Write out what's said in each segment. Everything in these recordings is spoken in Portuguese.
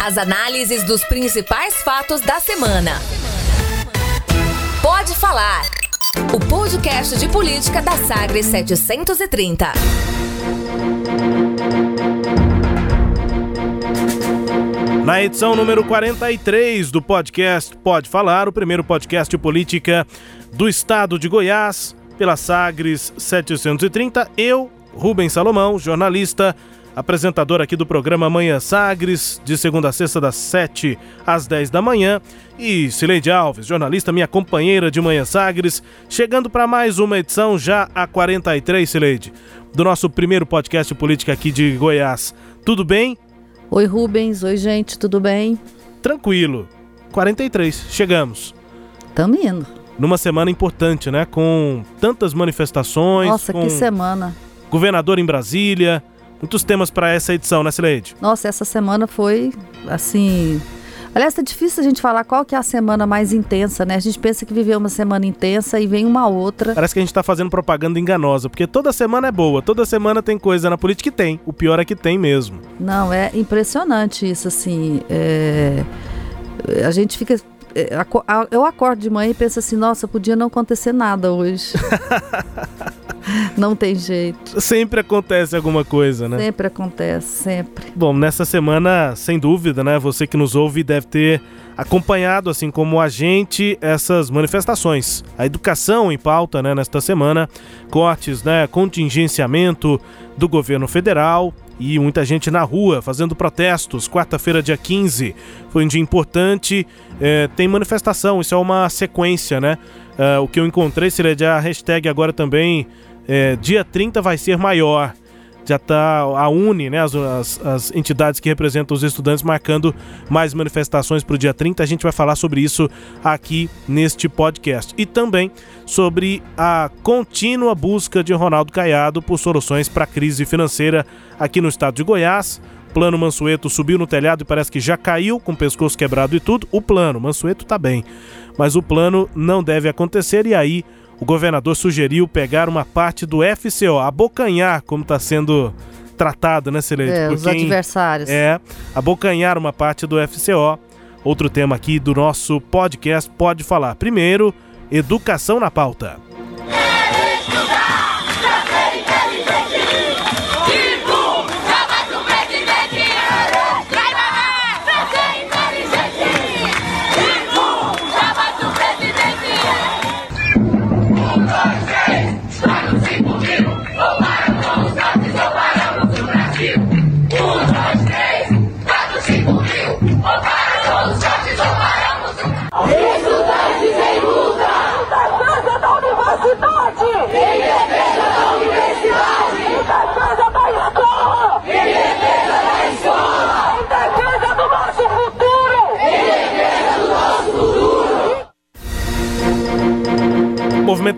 As análises dos principais fatos da semana. Pode falar. O podcast de política da Sagres 730. Na edição número 43 do podcast Pode Falar, o primeiro podcast de política do estado de Goiás, pela Sagres 730, eu, Rubens Salomão, jornalista, apresentador aqui do programa Manhã Sagres, de segunda a sexta, das 7 às 10 da manhã, e Cileide Alves, jornalista, minha companheira de Manhã Sagres, chegando para mais uma edição, já a 43, Cileide, do nosso primeiro podcast política aqui de Goiás. Tudo bem? Oi, Rubens. Oi, gente, tudo bem? Tranquilo. 43, chegamos. Tamo indo. Numa semana importante, né? Com tantas manifestações. Nossa, que semana. Governador em Brasília. Muitos temas para essa edição, né, Sileide? Nossa, essa semana foi assim. Aliás, tá difícil a gente falar qual que é a semana mais intensa, né? A gente pensa que viveu uma semana intensa e vem uma outra. Parece que a gente tá fazendo propaganda enganosa, porque toda semana é boa, toda semana tem coisa na política que tem. O pior é que tem mesmo. Não, é impressionante isso, assim. É... A gente fica é, eu acordo de manhã e penso assim, nossa, podia não acontecer nada hoje. não tem jeito. Sempre acontece alguma coisa, né? Sempre acontece, sempre. Bom, nessa semana, sem dúvida, né? Você que nos ouve deve ter acompanhado, assim como a gente, essas manifestações. A educação em pauta, né, nesta semana, cortes, né, contingenciamento do governo federal, e muita gente na rua fazendo protestos. Quarta-feira, dia 15, foi um dia importante. É, tem manifestação, isso é uma sequência, né? É, o que eu encontrei, seria a hashtag agora também é, dia 30 vai ser maior. Já está a Uni, né, as, as, as, entidades que representam os estudantes, marcando mais manifestações para o dia 30. A gente vai falar sobre isso aqui neste podcast. E também sobre a contínua busca de Ronaldo Caiado por soluções para a crise financeira aqui no estado de Goiás. Plano Mansueto subiu no telhado e parece que já caiu com o pescoço quebrado e tudo. O plano, Mansueto está bem, mas o plano não deve acontecer e aí o governador sugeriu pegar uma parte do FCO, abocanhar, como está sendo tratado, né, Celeste? É, os adversários. É, abocanhar uma parte do FCO. Outro tema aqui do nosso podcast Pode Falar. Primeiro, educação na pauta.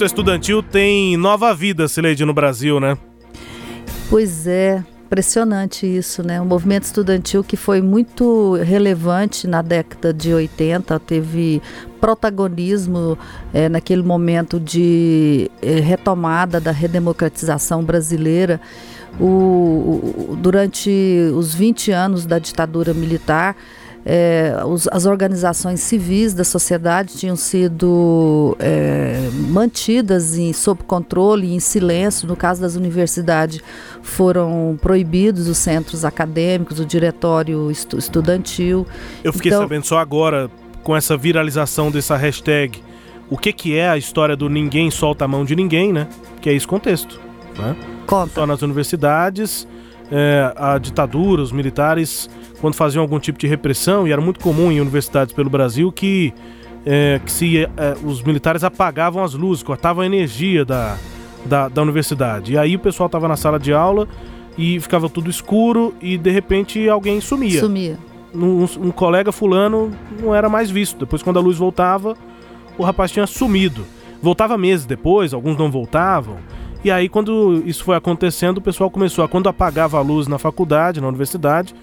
Movimento estudantil tem nova vida, Sileide, no Brasil, né? Pois é, impressionante isso, né? O movimento estudantil que foi muito relevante na década de 80, teve protagonismo é, naquele momento de é, retomada da redemocratização brasileira. O, o, durante os 20 anos da ditadura militar, é, os, as organizações civis da sociedade tinham sido é, mantidas em, sob controle e em silêncio. No caso das universidades, foram proibidos os centros acadêmicos, o diretório estu, estudantil. Eu fiquei então, sabendo só agora, com essa viralização dessa hashtag, o que, que é a história do ninguém solta a mão de ninguém, né? Que é esse contexto. Né? Conta. Só nas universidades, é, a ditadura, os militares quando faziam algum tipo de repressão, e era muito comum em universidades pelo Brasil que, é, que se, é, os militares apagavam as luzes, cortavam a energia da, da, da universidade. E aí o pessoal estava na sala de aula e ficava tudo escuro e de repente alguém sumia. Sumia. Um, um, colega fulano não era mais visto. Depois, quando a luz voltava, o rapaz tinha sumido. Voltava meses depois, alguns não voltavam. E aí, quando isso foi acontecendo, o pessoal começou a, quando apagava a luz na faculdade, na universidade,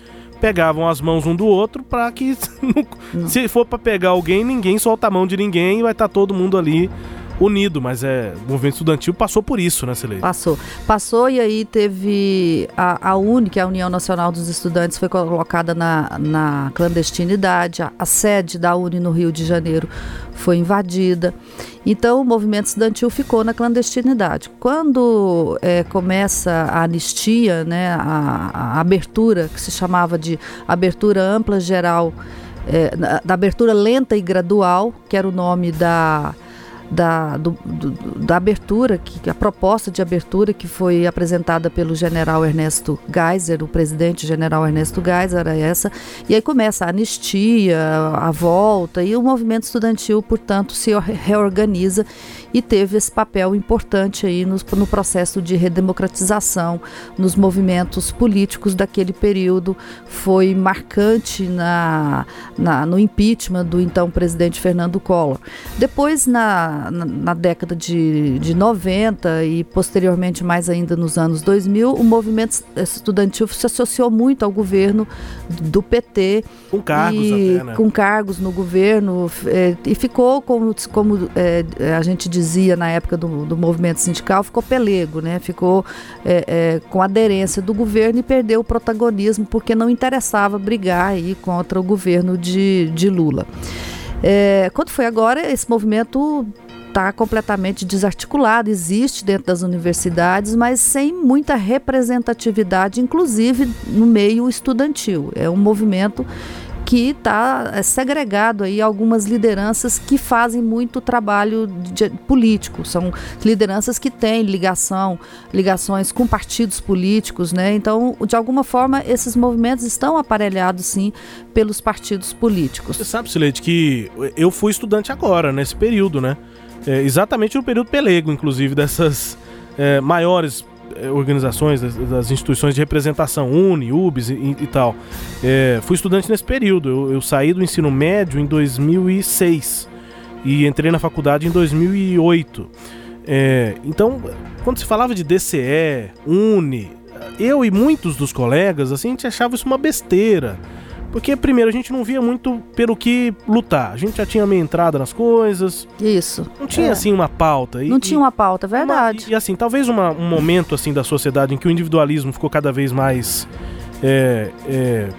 pegavam as mãos um do outro para que se for para pegar alguém, ninguém solta a mão de ninguém e vai estar tá todo mundo ali unido, mas é, o movimento estudantil passou por isso, né, Celei? Passou. Passou e aí teve a, a UNE, que é a União Nacional dos Estudantes, foi colocada na, na clandestinidade, a, a sede da UNE no Rio de Janeiro foi invadida. Então o movimento estudantil ficou na clandestinidade. Quando é, começa a anistia, né, a, a, abertura, que se chamava de abertura ampla geral, é, da abertura lenta e gradual, que era o nome da da, do, do, da abertura, que, a proposta de abertura que foi apresentada pelo general Ernesto Geiser, o presidente general Ernesto Geiser, era essa. E aí começa a anistia, a volta, e o movimento estudantil, portanto, se reorganiza e teve esse papel importante aí no, no processo de redemocratização nos movimentos políticos daquele período. Foi marcante na, na, no impeachment do então presidente Fernando Collor. Depois, na, na, na década de, de 90 e posteriormente mais ainda nos anos 2000, o movimento estudantil se associou muito ao governo do PT. Com cargos e, até, né? Com cargos no governo é, e ficou, como, como é, a gente dizia na época do, do movimento sindical, ficou pelego, né? ficou é, é, com aderência do governo e perdeu o protagonismo porque não interessava brigar aí contra o governo de, de Lula. É, quando foi agora, esse movimento está completamente desarticulado, existe dentro das universidades, mas sem muita representatividade, inclusive no meio estudantil. É um movimento que está é, segregado aí algumas lideranças que fazem muito trabalho de, político, são lideranças que têm ligação, ligações com partidos políticos, né? Então, de alguma forma, esses movimentos estão aparelhados sim pelos partidos políticos. Você sabe, Silete, que eu fui estudante agora, nesse período, né? É, exatamente no período pelego, inclusive, dessas é, maiores organizações, das, das, instituições de representação, UNE, UBS e, e tal. É, fui estudante nesse período. Eu, eu, saí do ensino médio em 2006 e entrei na faculdade em 2008. É, então, quando se falava de DCE, UNE, eu e muitos dos colegas, assim, a gente achava isso uma besteira. Porque, primeiro, a gente não via muito pelo que lutar. A gente já tinha meio entrada nas coisas. Isso. Não tinha, é. assim, uma pauta. E, não tinha uma pauta, verdade. Uma, e, assim, talvez uma, um momento, assim, da sociedade em que o individualismo ficou cada vez mais... É, é,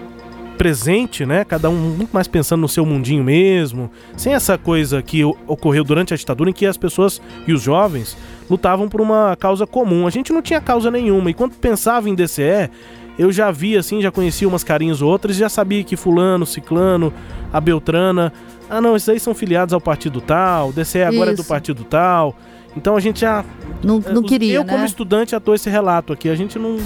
presente, né? Cada um muito mais pensando no seu mundinho mesmo, sem essa coisa que ocorreu durante a ditadura em que as pessoas e os jovens lutavam por uma causa comum. A gente não tinha causa nenhuma e quando pensava em DCE, eu já vi assim, já conhecia umas carinhas ou outras, já sabia que fulano, ciclano, a Beltrana, ah não, esses aí são filiados ao partido tal, o DCE agora Isso. é do partido tal. Então a gente já não, não queria, eu né? como estudante já tô esse relato aqui, a gente não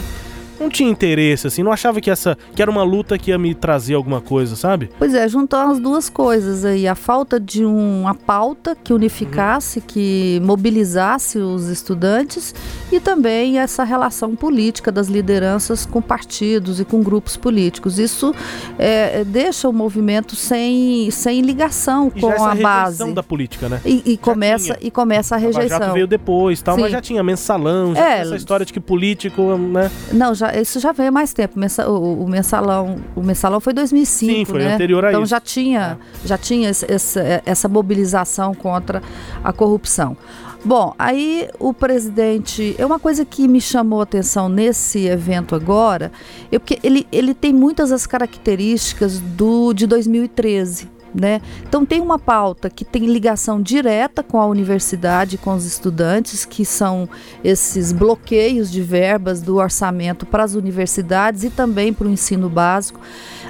não tinha interesse, assim, não achava que essa que era uma luta que ia me trazer alguma coisa, sabe? Pois é, juntou as duas coisas aí, a falta de uma pauta que unificasse, uhum. que mobilizasse os estudantes e também essa relação política das lideranças com partidos e com grupos políticos. Isso é, deixa o movimento sem, sem ligação e com a base da política, né? E, e começa e começa a rejeição. A veio depois, tal, Sim. mas já tinha mensalão, já é, essa história de que político, né? Não, já isso já veio mais tempo. O, o, mensalão, o mensalão foi 2005, Sim, foi né? anterior a então isso. já tinha, é. já tinha esse, esse, essa mobilização contra a corrupção. Bom, aí o presidente. É uma coisa que me chamou a atenção nesse evento agora, é porque ele, ele tem muitas as características do de 2013. Né? Então tem uma pauta que tem ligação direta com a universidade, com os estudantes, que são esses bloqueios de verbas do orçamento para as universidades e também para o ensino básico.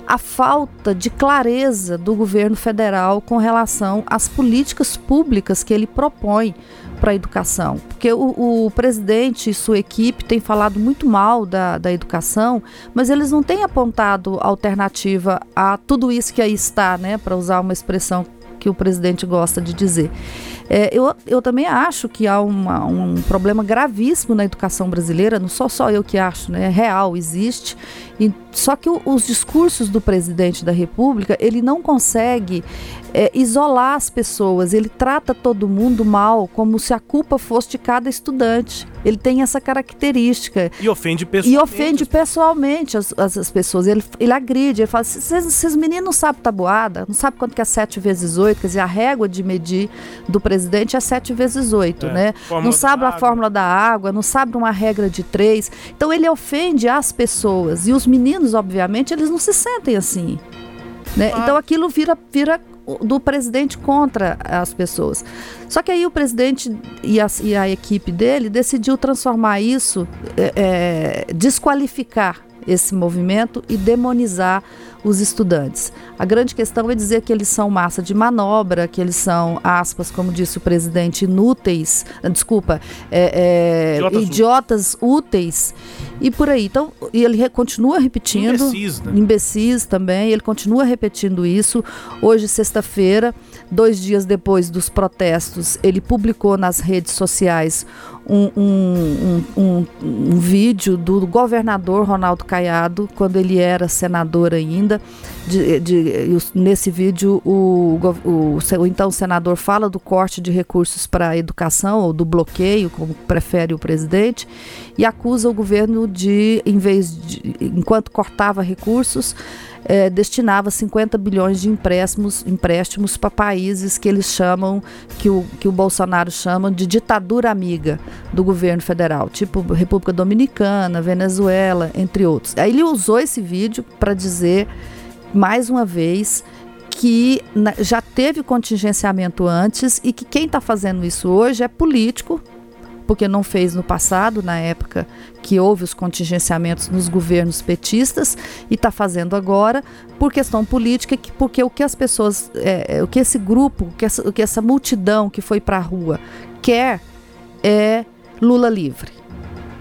A falta de clareza do governo federal com relação às políticas públicas que ele propõe para a educação. Porque o, o, presidente e sua equipe têm falado muito mal da, da educação, mas eles não têm apontado alternativa a tudo isso que aí está, né? Para usar uma expressão que o presidente gosta de dizer. É, eu, eu também acho que há uma, um problema gravíssimo na educação brasileira, não sou só eu que acho, né? É real, existe. Só que o, os discursos do presidente da República, ele não consegue é, isolar as pessoas, ele trata todo mundo mal, como se a culpa fosse de cada estudante. Ele tem essa característica. E ofende pessoalmente. E ofende pessoalmente as, as, as pessoas. Ele, ele agride, ele fala: esses meninos não sabem tabuada, não sabem quanto que é 7 vezes 8, quer dizer, a régua de medir do presidente é 7 vezes 8, é, né? Não sabe a fórmula da água, não sabe uma regra de 3. Então ele ofende as pessoas. E os meninos, obviamente, eles não se sentem assim. Né? Ah. Então aquilo vira, vira do presidente contra as pessoas. Só que aí o presidente e a, e a equipe dele decidiu transformar isso, é, é, desqualificar esse movimento e demonizar os estudantes. A grande questão é dizer que eles são massa de manobra, que eles são, aspas, como disse o presidente, inúteis, ah, desculpa, é, é, idiotas, idiotas úteis e por aí. Então, e ele continua repetindo. Imbecis, né? Imbecis também, ele continua repetindo isso. Hoje, sexta-feira, dois dias depois dos protestos, ele publicou nas redes sociais um, um, um, um, vídeo do governador Ronaldo Caiado, quando ele era senador ainda. De, de, nesse vídeo, o, o, o, então senador fala do corte de recursos para a educação, ou do bloqueio, como prefere o presidente, e acusa o governo de, em vez de, enquanto cortava recursos, é, destinava 50 bilhões de empréstimos, empréstimos para países que eles chamam, que o, que o Bolsonaro chama de ditadura amiga do governo federal, tipo República Dominicana, Venezuela, entre outros. Aí ele usou esse vídeo para dizer, mais uma vez, que já teve contingenciamento antes e que quem está fazendo isso hoje é político porque não fez no passado, na época que houve os contingenciamentos nos governos petistas, e está fazendo agora por questão política, que, porque o que as pessoas, é, é, o que esse grupo, o que essa, o que essa multidão que foi para a rua quer é Lula livre.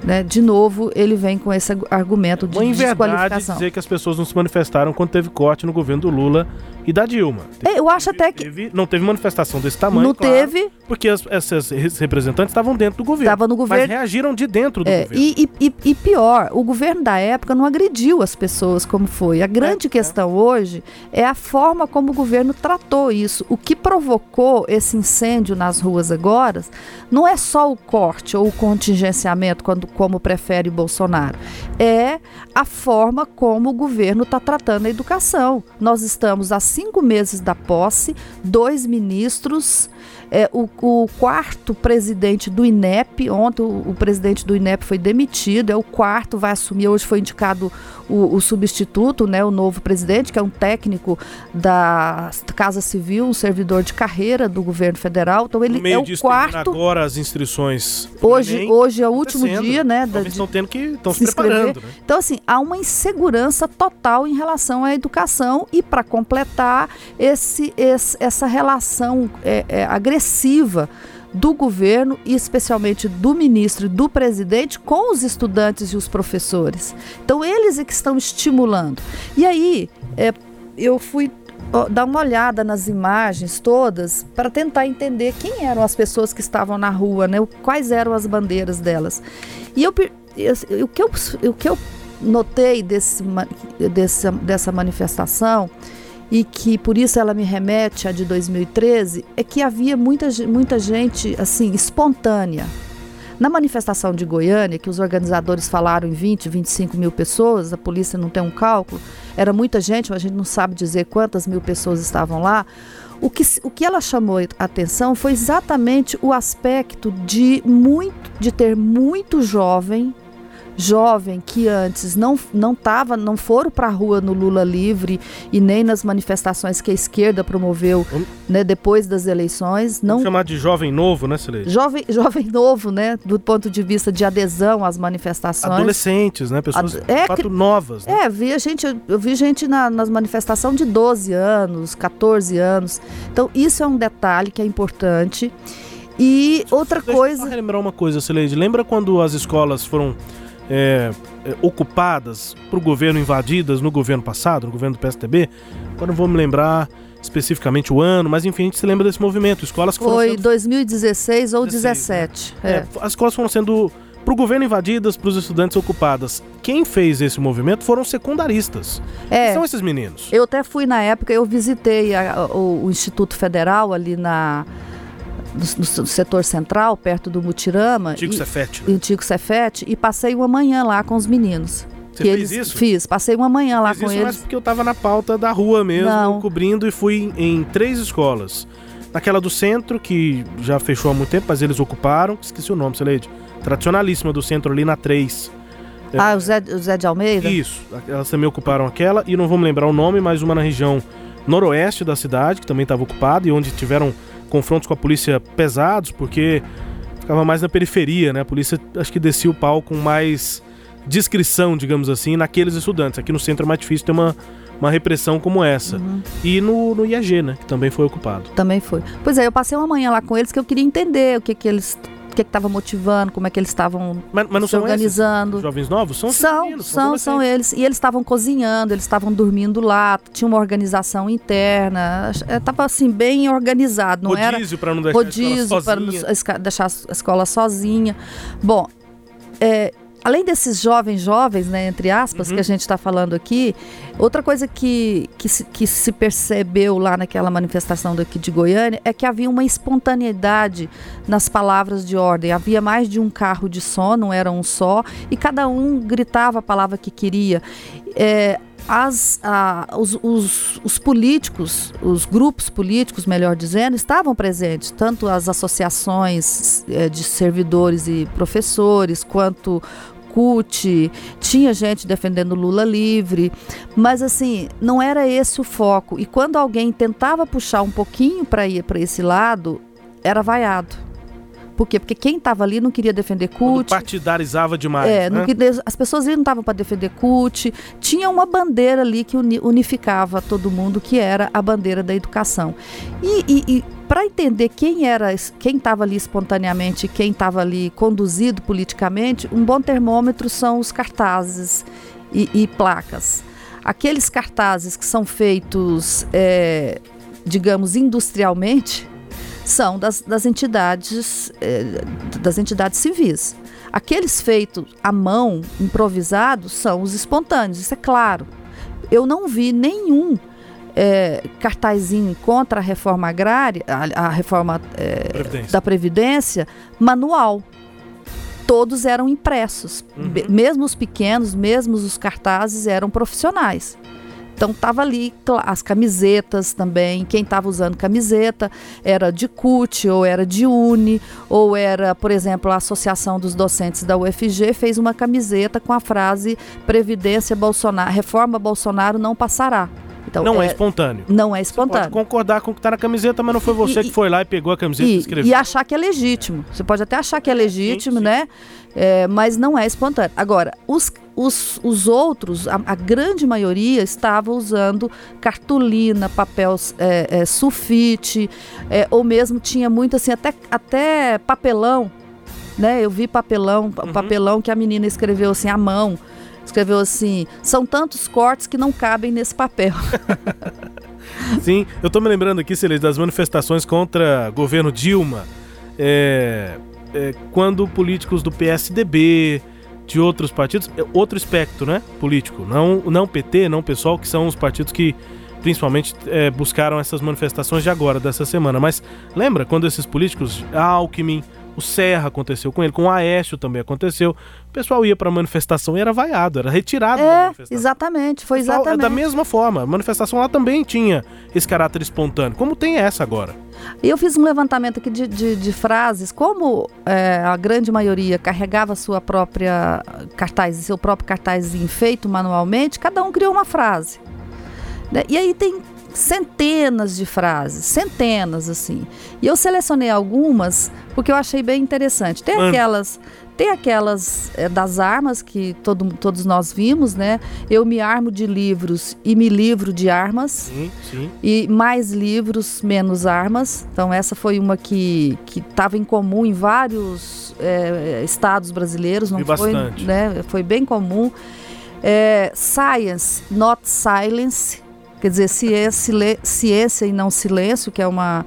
Né? De novo, ele vem com esse argumento de Uma desqualificação. dizer que as pessoas não se manifestaram quando teve corte no governo do Lula e da Dilma. É, eu acho até que. Teve, não teve manifestação desse tamanho. Não claro, teve. Porque as, essas representantes estavam dentro do governo. Estavam no governo. Mas reagiram de dentro do é, governo. E, e, e, pior, o governo da época não agrediu as pessoas como foi. A grande é, questão é. hoje é a forma como o governo tratou isso. O que provocou esse incêndio nas ruas agora não é só o corte ou o contingenciamento, quando, como prefere Bolsonaro. É a forma como o governo está tratando a educação. Nós estamos há cinco meses da posse, dois ministros é, o, o, quarto presidente do INEP, ontem o, o, presidente do INEP foi demitido, é o quarto, vai assumir, hoje foi indicado o, o, substituto, né, o novo presidente, que é um técnico da Casa Civil, um servidor de carreira do governo federal. Então ele é o quarto. agora as inscrições. Hoje, Enem, hoje é o último dia, né? Da, estão tendo que estão se, se preparando. Né? Então assim há uma insegurança total em relação à educação e para completar esse, esse, essa relação é, é, agressiva agressiva do governo e especialmente do ministro e do presidente com os estudantes e os professores. Então eles é que estão estimulando. E aí é, eu fui dar uma olhada nas imagens todas para tentar entender quem eram as pessoas que estavam na rua, né? Quais eram as bandeiras delas. E eu, eu o, que eu o que eu notei desse, desse, dessa manifestação e que por isso ela me remete à de 2013, é que havia muita, muita gente assim espontânea. Na manifestação de Goiânia, que os organizadores falaram em 20, 25 mil pessoas, a polícia não tem um cálculo, era muita gente, mas a gente não sabe dizer quantas mil pessoas estavam lá. O que, o que ela chamou a atenção foi exatamente o aspecto de muito de ter muito jovem jovem que antes não não tava, não foram para a rua no Lula livre e nem nas manifestações que a esquerda promoveu, Vamos... né, depois das eleições, não Vamos chamar de jovem novo, né, Celeste? Jovem jovem novo, né, do ponto de vista de adesão às manifestações. Adolescentes, né, pessoas Ad... é, fato novas. Né? É, vi gente, eu vi gente na, nas manifestações de 12 anos, 14 anos. Então isso é um detalhe que é importante. E outra Deixa coisa. Eu lembrar uma coisa, Celeste. Lembra quando as escolas foram é, é, ocupadas por governo, invadidas no governo passado, no governo do PSDB. Agora não vou me lembrar especificamente o ano, mas enfim, a gente se lembra desse movimento. Escolas Foi sendo... 2016 ou 2017. É. É, as escolas foram sendo para o governo invadidas, para os estudantes ocupadas. Quem fez esse movimento foram secundaristas. É, Quem são esses meninos? Eu até fui na época, eu visitei a, o, o, Instituto Federal ali na no, no, setor central, perto do Mutirama. Antigo Cefete. Né? Antigo Cefete, e passei uma manhã lá com os meninos. Você fez eles, isso? Fiz, passei uma manhã lá com isso eles. Mas porque eu estava na pauta da rua mesmo, Não. cobrindo e fui em, em três escolas. Naquela do centro, que já fechou há muito tempo, mas eles ocuparam. Esqueci o nome, Celede tradicionalíssima do centro ali na 3. Ah, é, o Zé, o Zé de Almeida? Isso, elas também ocuparam aquela, e não vamos lembrar o nome, mas uma na região noroeste da cidade, que também estava ocupada, e onde tiveram confrontos com a polícia pesados, porque ficava mais na periferia, né? A polícia acho que descia o pau com mais discrição, digamos assim, naqueles estudantes. Aqui no centro é mais difícil ter uma, uma repressão como essa. Uhum. E no, no IAG, né? Que também foi ocupado. Também foi. Pois é, eu passei uma manhã lá com eles que eu queria entender o que, que eles o que estava motivando, como é que eles estavam se organizando. jovens novos são são meninos, são, são eles e eles estavam cozinhando, eles estavam dormindo lá, tinha uma organização interna, estava assim bem organizado, não rodízio era para não deixar rodízio para não deixar a escola sozinha. Bom, é, além desses jovens jovens, né, entre aspas, uhum. que a gente está falando aqui, outra coisa que, que se, que, se, percebeu lá naquela manifestação daqui de Goiânia é que havia uma espontaneidade nas palavras de ordem. Havia mais de um carro de som, não era um só, e cada um gritava a palavra que queria. É, as, os, os, os, políticos, os grupos políticos, melhor dizendo, estavam presentes, tanto as associações é, de servidores e professores, quanto CUT, tinha gente defendendo Lula livre, mas assim, não era esse o foco. E quando alguém tentava puxar um pouquinho para ir para esse lado, era vaiado. Por quê? Porque quem estava ali não queria defender CUT. Partidarizava demais. É, né? queria, as pessoas ali não estavam para defender CUT. Tinha uma bandeira ali que unificava todo mundo, que era a bandeira da educação. E, e, e para entender quem era, quem estava ali espontaneamente, quem estava ali conduzido politicamente, um bom termômetro são os cartazes e, e placas. Aqueles cartazes que são feitos, é, digamos, industrialmente, são das, das entidades é, das entidades civis. Aqueles feitos à mão, improvisados, são os espontâneos, isso é claro. Eu não vi nenhum é, cartazinho contra a reforma agrária, a, a reforma é, Previdência. da Previdência, manual. Todos eram impressos. Uhum. Mesmo os pequenos, mesmo os cartazes eram profissionais. Então tava ali as camisetas também. Quem estava usando camiseta era de CUT, ou era de UNE, ou era, por exemplo, a Associação dos Docentes da UFG fez uma camiseta com a frase Previdência Bolsonaro, reforma Bolsonaro não passará. Então, não é, é, espontâneo. Não é espontâneo. Você pode concordar com o que está na camiseta, mas não foi você e, que foi lá e pegou a camiseta e, e escreveu. E achar que é legítimo. Você pode até achar que é legítimo, sim, sim. né? É, mas não é espontâneo. Agora, os, os, os outros, a, a grande maioria, estava usando cartolina, papel é, é, sulfite, é, ou mesmo tinha muito assim, até, até papelão. Né? Eu vi papelão, uhum. papelão que a menina escreveu assim à mão escreveu assim: são tantos cortes que não cabem nesse papel. Sim, eu estou me lembrando aqui, Celeste, das manifestações contra o governo Dilma, é, é, quando políticos do PSDB, de outros partidos, é outro espectro, né, político, não, não PT, não pessoal, que são os partidos que principalmente é, buscaram essas manifestações de agora, dessa semana. Mas lembra quando esses políticos, Alckmin, o Serra aconteceu com ele, com o Aécio também aconteceu. O pessoal ia para a manifestação e era vaiado, era retirado é, da manifestação. Exatamente, foi pessoal, exatamente. É da mesma forma, a manifestação lá também tinha esse caráter espontâneo, como tem essa agora. E eu fiz um levantamento aqui de, de, de frases, como é, a grande maioria carregava sua própria cartaz, seu próprio cartaz feito manualmente, cada um criou uma frase. Né? E aí tem centenas de frases, centenas assim. E eu selecionei algumas porque eu achei bem interessante. Tem Mano. aquelas, tem aquelas é, das armas que todo, todos nós vimos, né? Eu me armo de livros e me livro de armas. Sim, sim. E mais livros, menos armas. Então essa foi uma que que estava em comum em vários é, estados brasileiros, não foi, bastante. né? Foi bem comum. É, science, not silence, quer dizer, ciência, ciência e não silêncio, que é uma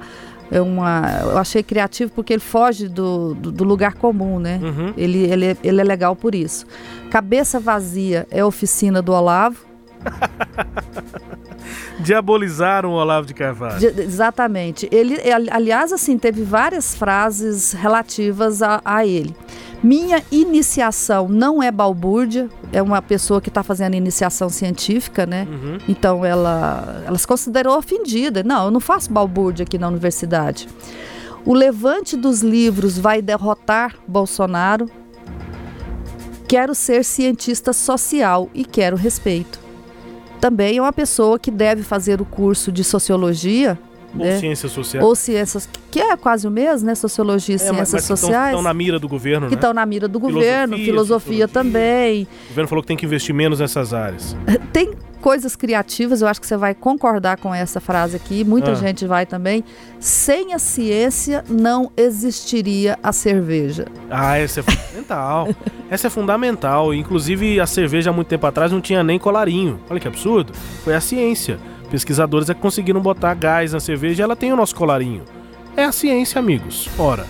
é uma, eu achei criativo porque ele foge do, do, do lugar comum, né? Uhum. Ele, ele, é- ele é legal por isso. Cabeça Vazia é oficina do Olavo. Diabolizaram o Olavo de Carvalho. De- exatamente. Ele, ali- aliás, assim, teve várias frases relativas a, a ele. Minha iniciação não é balbúrdia, é uma pessoa que está fazendo iniciação científica, né? Uhum. Então ela, ela se considerou ofendida. Não, eu não faço balbúrdia aqui na universidade. O levante dos livros vai derrotar Bolsonaro. Quero ser cientista social e quero respeito. Também é uma pessoa que deve fazer o curso de sociologia, Ou né? ciência social. Ou ciências, que é quase o mesmo, né? Sociologia e É, ciências mas que sociais. Estão na mira do governo, que né? estão na mira do Filosofia, governo, filosofia sociologia. também. O governo falou que tem que investir menos nessas áreas. Tem coisas criativas, eu acho que você vai concordar com essa frase aqui, muita Ah. gente vai também. Sem a ciência não existiria a cerveja. Ah, essa é fundamental. essa é fundamental. Inclusive, a cerveja há muito tempo atrás não tinha nem colarinho. Olha que absurdo. Foi a ciência. Pesquisadores é que conseguiram botar gás na cerveja e ela tem o nosso colarinho. É a ciência, amigos. Ora,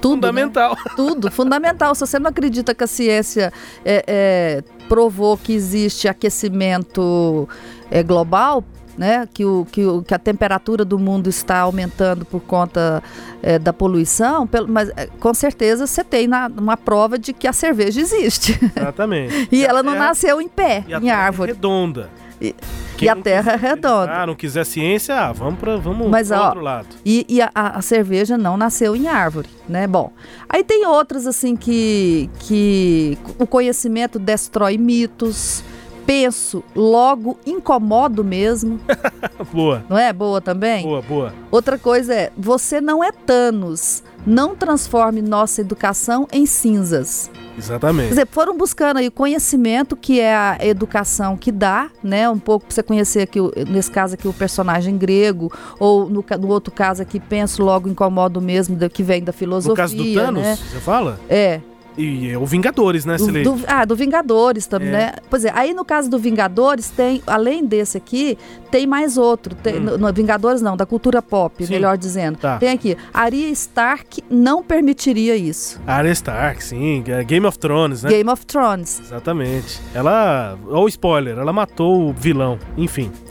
Tudo, né? fundamental. Tudo, fundamental. Se você não acredita que a ciência é, é, provou que existe aquecimento é, global, né, que, o, que, o, que a temperatura do mundo está aumentando por conta é, da poluição, pelo- mas é, com certeza você tem na- uma prova de que a cerveja existe. Exatamente. e ela não terra- nasceu em pé, em terra árvore. É redonda. E- e a terra é redonda. acreditar, não quiser ciência, ah, vamos para vamos Mas, ó, outro lado. E, e a, a- a cerveja não nasceu em árvore, né? Bom, aí tem outras assim que, que o conhecimento destrói mitos. Penso, logo incomodo mesmo, Boa, não é? Boa também? boa, boa. Outra coisa é, você não é Thanos, não transforme nossa educação em cinzas. Quer Exatamente. dizer, foram buscando aí o conhecimento que é a educação que dá, né? Um pouco para você conhecer aqui, nesse caso aqui, o personagem grego, ou no, no outro caso aqui, penso logo incomodo mesmo, que vem da filosofia. No caso do Thanos, né? você fala? É. E é o Vingadores, né, Do, Silei? do- ah, do Vingadores também, É. né? Pois é, aí no caso do Vingadores, tem, além desse aqui, tem mais outro. Tem, Hum. no, no Vingadores não, da cultura pop, Sim. melhor dizendo. Tá. Tem aqui, Arya Stark não permitiria isso. Arya Stark, sim. é Game of Thrones, né? Game of Thrones. Exatamente. Ela. Ou spoiler, ela matou o vilão. Enfim.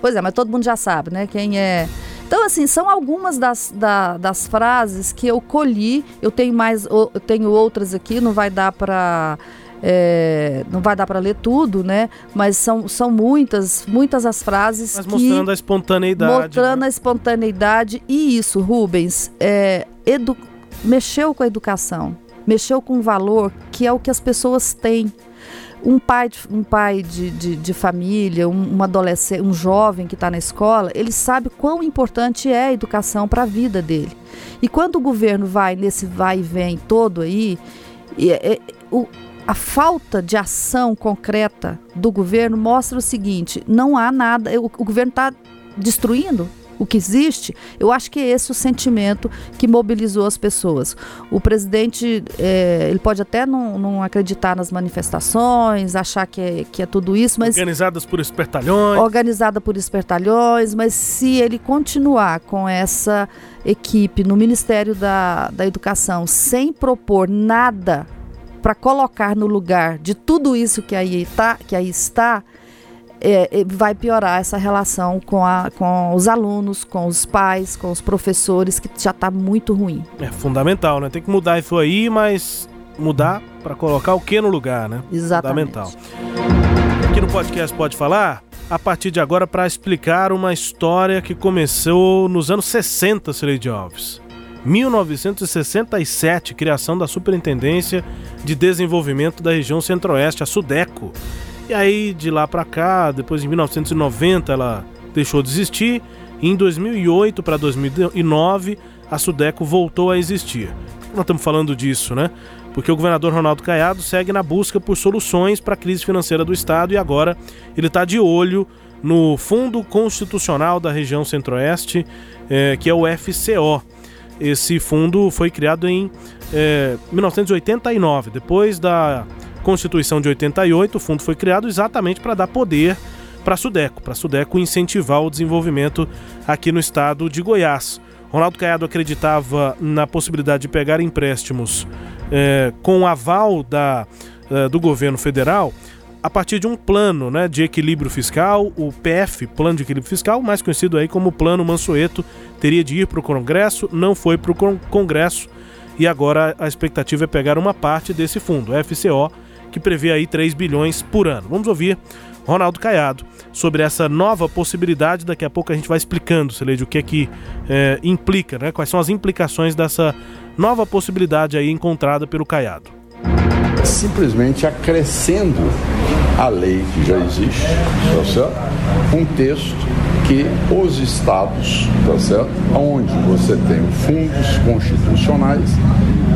Pois é, mas todo mundo já sabe, né? Quem é. Então, assim, são algumas das, da- das frases que eu colhi. Eu tenho mais, eu tenho outras aqui, não vai dar para não vai dar para ler tudo, né? Mas são, são muitas, muitas as frases Mas que mostrando a espontaneidade. mostrando né? a espontaneidade e isso, Rubens, é, edu- mexeu com a educação, mexeu com o valor que é o que as pessoas têm. Um pai, de- um pai de, de, de família, um, um adolescente, um jovem que está na escola, ele sabe quão importante é a educação para a vida dele. E quando o governo vai nesse vai e vem todo aí, e- é- o- a falta de ação concreta do governo mostra o seguinte: não há nada, o, o governo está destruindo o que existe. Eu acho que é esse o sentimento que mobilizou as pessoas. O presidente, é, ele pode até não, não acreditar nas manifestações, achar que é, que é tudo isso, mas Organizadas por espertalhões. organizada por espertalhões, mas se ele continuar com essa equipe no Ministério da, da Educação sem propor nada para colocar no lugar de tudo isso que aí, tá, que aí está, é, é, vai piorar essa relação com, a, com os alunos, com os pais, com os professores, que já está muito ruim. É fundamental, né? Tem que mudar isso aí, mas mudar pra colocar o que no lugar, né? Exatamente. Fundamental. Aqui no podcast Pode Falar, a partir de agora, para explicar uma história que começou nos anos 60, Sileide Alves. 1967, criação da Superintendência de Desenvolvimento da Região Centro-Oeste, a SUDECO. E aí, de lá para cá, depois em 1990, ela deixou de existir. E em 2008 para 2009, a SUDECO voltou a existir. Nós estamos falando disso, né? Porque o governador Ronaldo Caiado segue na busca por soluções para a crise financeira do Estado e agora ele está de olho no Fundo Constitucional da região Centro-Oeste, eh, que é o FCO. Esse fundo foi criado em eh, 1989, depois da Constituição de 88, o fundo foi criado exatamente para dar poder para a Sudeco, para a Sudeco incentivar o desenvolvimento aqui no estado de Goiás. Ronaldo Caiado acreditava na possibilidade de pegar empréstimos é, com aval da, é, do governo federal a partir de um plano né, de equilíbrio fiscal, o PF, Plano de Equilíbrio Fiscal, mais conhecido aí como Plano Mansueto, teria de ir para o Congresso, não foi para o Congresso e agora a expectativa é pegar uma parte desse fundo, FCO, que prevê aí 3 bilhões por ano. Vamos ouvir Ronaldo Caiado sobre essa nova possibilidade. Daqui a pouco a gente vai explicando, Celede, o que é que é, implica, né? quais são as implicações dessa nova possibilidade aí encontrada pelo Caiado. Simplesmente acrescendo a lei que já existe, tá? Um texto que os estados, tá certo? Onde você tem fundos constitucionais,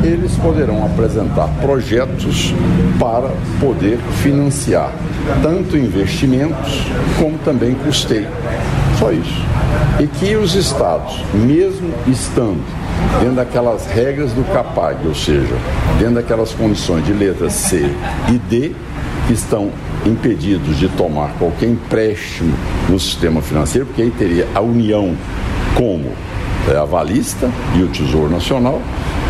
eles poderão apresentar projetos para poder financiar tanto investimentos como também custeio. Só isso. E que os estados, mesmo estando dentro daquelas regras do CAPAG, ou seja, dentro daquelas condições de letra C e D, estão impedidos de tomar qualquer empréstimo no sistema financeiro, porque aí teria a União como é, avalista e o Tesouro Nacional.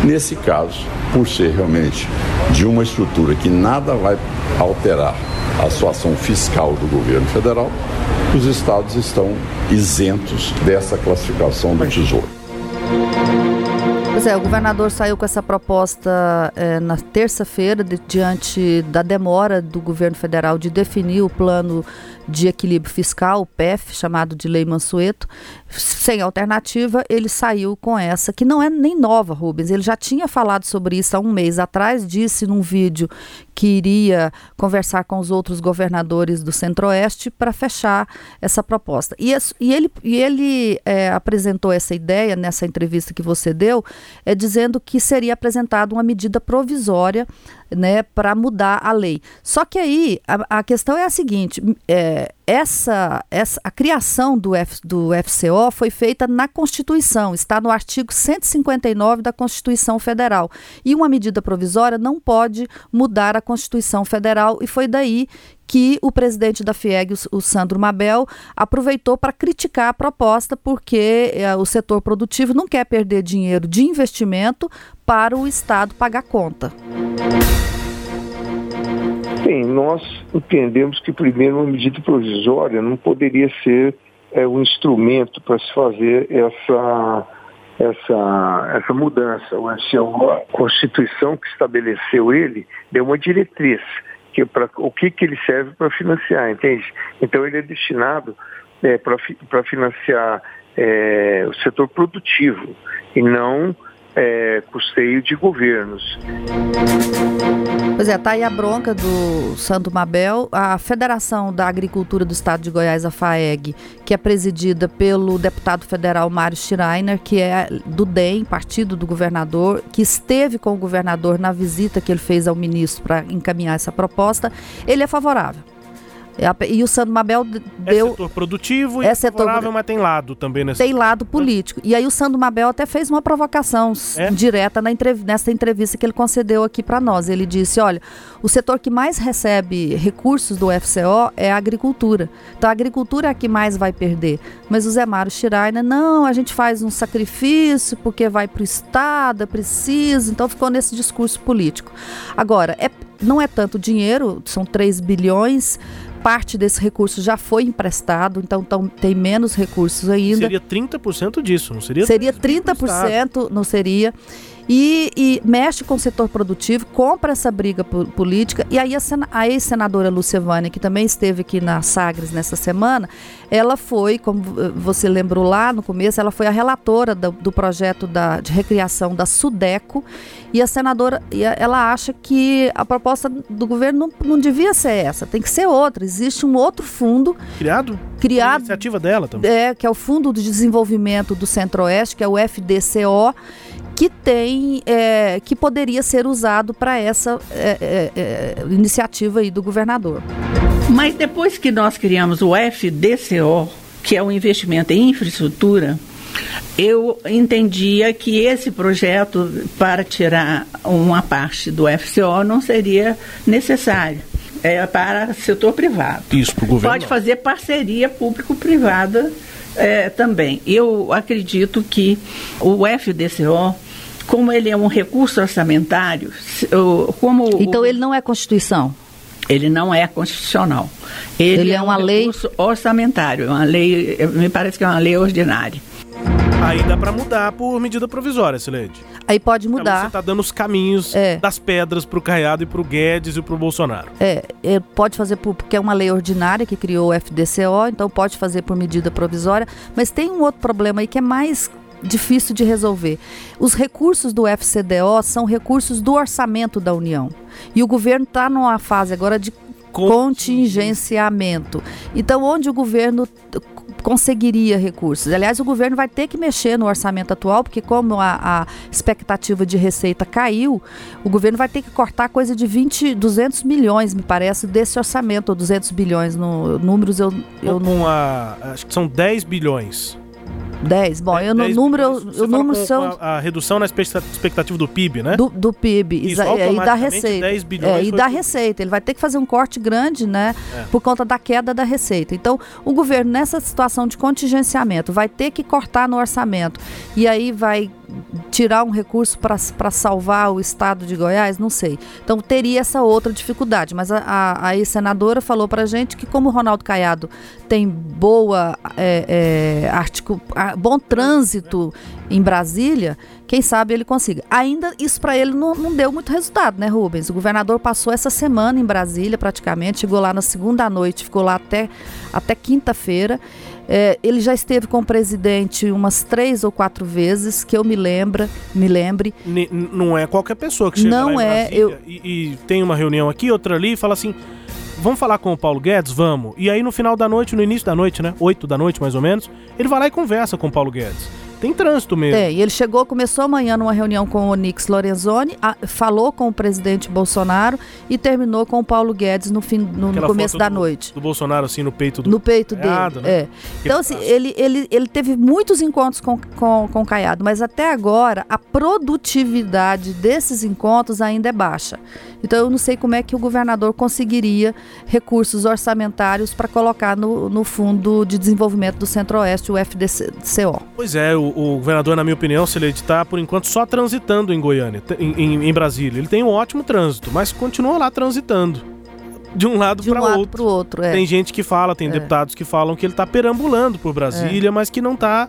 Nesse caso, por ser realmente de uma estrutura que nada vai alterar a situação fiscal do governo federal, os estados estão isentos dessa classificação do Tesouro. Pois é, o governador saiu com essa proposta é, na terça-feira, diante da demora do governo federal de definir o plano de equilíbrio fiscal, o PEF, chamado de Lei Mansueto, sem alternativa, ele saiu com essa, que não é nem nova, Rubens. Ele já tinha falado sobre isso há um mês atrás, disse num vídeo que iria conversar com os outros governadores do Centro-Oeste para fechar essa proposta. E, e ele, e ele é, apresentou essa ideia nessa entrevista que você deu, é, dizendo que seria apresentada uma medida provisória né, para mudar a lei. Só que aí a, a questão é a seguinte: é, essa, essa, a criação do, F, do FCO foi feita na Constituição, está no artigo 159 da Constituição Federal. E uma medida provisória não pode mudar a Constituição Federal, e foi daí que o presidente da FIEG, o Sandro Mabel, aproveitou para criticar a proposta, porque é, o setor produtivo não quer perder dinheiro de investimento para o Estado pagar conta. Sim, nós entendemos que primeiro uma medida provisória não poderia ser é, um instrumento para se fazer essa, essa, essa mudança. A Constituição que estabeleceu ele deu uma diretriz que pra, o que, que ele serve para financiar, entende? Então ele é destinado é, para financiar é, o setor produtivo e não é, custeio de governos. Pois é, tá aí a bronca do Santo Mabel. A Federação da Agricultura do Estado de Goiás, a FAEG, que é presidida pelo deputado federal Mário Schreiner, que é do DEM, partido do governador, que esteve com o governador na visita que ele fez ao ministro para encaminhar essa proposta, ele é favorável. É e o Sandro Mabel é deu. É setor produtivo é e setor, favorável, mas tem lado também nesse. Tem lado político. E aí o Sandro Mabel até fez uma provocação é? direta na entrev nessa entrevista que ele concedeu aqui para nós. Ele disse: olha, o setor que mais recebe recursos do FCO é a agricultura. Então a agricultura é a que mais vai perder. Mas o Zé Mário Schreiner, não, a gente faz um sacrifício porque vai para o Estado, é preciso. Então ficou nesse discurso político. Agora, é, não é tanto dinheiro, são 3 bilhões parte desse recurso já foi emprestado, então tão, tem menos recursos ainda. Seria 30% disso, não seria? Seria 30%, não seria e, e, mexe com o setor produtivo, compra essa briga política. E aí a, a ex-senadora Lucevânia, que também esteve aqui na Sagres nessa semana, ela foi, como você lembrou lá no começo, ela foi a relatora do, do projeto da, de recriação da Sudeco. E a senadora, ela acha que a proposta do governo não, não devia ser essa, tem que ser outra. Existe um outro fundo. Criado? Criado. iniciativa dela também. É, que é o Fundo de Desenvolvimento do Centro-Oeste, que é o FDCO que tem, é, que poderia ser usado para essa é, é, é, iniciativa aí do governador. Mas depois que nós criamos o FDCO, que é o investimento em infraestrutura, eu entendia que esse projeto para tirar uma parte do FCO não seria necessário. É para setor privado. Isso, para o governo. Pode fazer parceria público-privada É, também. Eu acredito que o FDCO como ele é um recurso orçamentário, como então o, ele não é constituição. Ele não é constitucional. Ele, ele é, é, uma um lei orçamentário, é uma lei, me parece que é uma lei ordinária. Aí dá para mudar por medida provisória, Sileide. Aí pode mudar. Então você tá dando os caminhos é. das pedras pro Caiado e pro Guedes e pro Bolsonaro. É, é, pode fazer por, porque é uma lei ordinária que criou o FDCO, então pode fazer por medida provisória, mas tem um outro problema aí que é mais difícil de resolver. Os recursos do FCDO são recursos do orçamento da União. E o governo está numa fase agora de contingenciamento. Então, onde o governo conseguiria recursos. Aliás, o governo vai ter que mexer no orçamento atual, porque como a, a, expectativa de receita caiu, o governo vai ter que cortar coisa de 20, 200 milhões, me parece, desse orçamento, ou 200 bilhões, no, números eu, eu não... A, acho que são 10 bilhões 10. Bom, eu no número, o número são a, a, redução na expectativa do PIB, né? Do, do PIB, Isso, é, e da receita. 10 bilhões é, e da receita, ele vai ter que fazer um corte grande, né, é. por conta da queda da receita. Então, o governo nessa situação de contingenciamento vai ter que cortar no orçamento. E aí vai tirar um recurso para salvar o estado de Goiás? Não sei. Então teria essa outra dificuldade. Mas a, a, a ex-senadora falou para gente que, como o Ronaldo Caiado tem boa, é, é, articu, bom trânsito em Brasília, quem sabe ele consiga. Ainda isso para ele não, não, deu muito resultado, né, Rubens? O governador passou essa semana em Brasília, praticamente, chegou lá na segunda noite, ficou lá até, até quinta-feira. É, ele já esteve com o presidente umas três ou quatro vezes, que eu me lembra, me lembre. N não é qualquer pessoa que chega não lá é, eu... e, e tem uma reunião aqui, outra ali, e fala assim: vamos falar com o Paulo Guedes? Vamos. E aí no final da noite, no início da noite, né? Oito da noite mais ou menos, ele vai lá e conversa com o Paulo Guedes. Tem trânsito mesmo. É, e ele chegou, começou amanhã numa reunião com o Onix Lorenzoni, a, falou com o presidente Bolsonaro e terminou com o Paulo Guedes no, fim, no, no começo da do, noite. Do Bolsonaro, assim, no peito do No peito Caiado, dele. Né? É. Então, assim, ele, ele, ele teve muitos encontros com, com, com o Caiado, mas até agora a produtividade desses encontros ainda é baixa. Então, eu não sei como é que o governador conseguiria recursos orçamentários para colocar no, no Fundo de Desenvolvimento do Centro-Oeste, o FDCO. Pois é, o o, governador, na minha opinião, se ele está, por enquanto, só transitando em Goiânia, em, em, em, Brasília. Ele tem um ótimo trânsito, mas continua lá transitando. De um lado para um outro. outro é. Tem gente que fala, tem é. deputados que falam que ele está perambulando por Brasília, é. mas que não está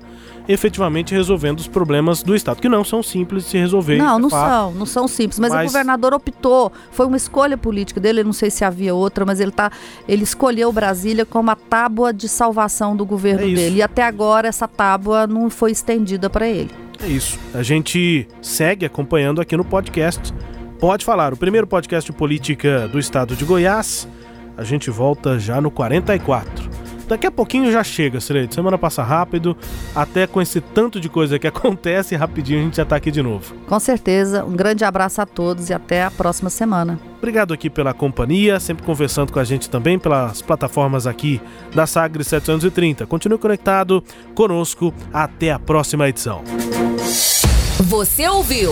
efetivamente resolvendo os problemas do Estado, que não são simples de se resolver. Não, é não fato. são, não são simples. Mas, mas, o governador optou, foi uma escolha política dele, não sei se havia outra, mas ele, tá, ele escolheu Brasília como a tábua de salvação do governo é dele. E até agora essa tábua não foi estendida para ele. É isso. A gente segue acompanhando aqui no podcast. Pode falar, o primeiro podcast de política do estado de Goiás. A gente volta já no 44. Daqui a pouquinho já chega, Sileide. Semana passa rápido, até com esse tanto de coisa que acontece, rapidinho a gente já tá aqui de novo. Com certeza. Um grande abraço a todos e até a próxima semana. Obrigado aqui pela companhia, sempre conversando com a gente também pelas plataformas aqui da Sagres 730. Continue conectado conosco. Até a próxima edição. Você ouviu?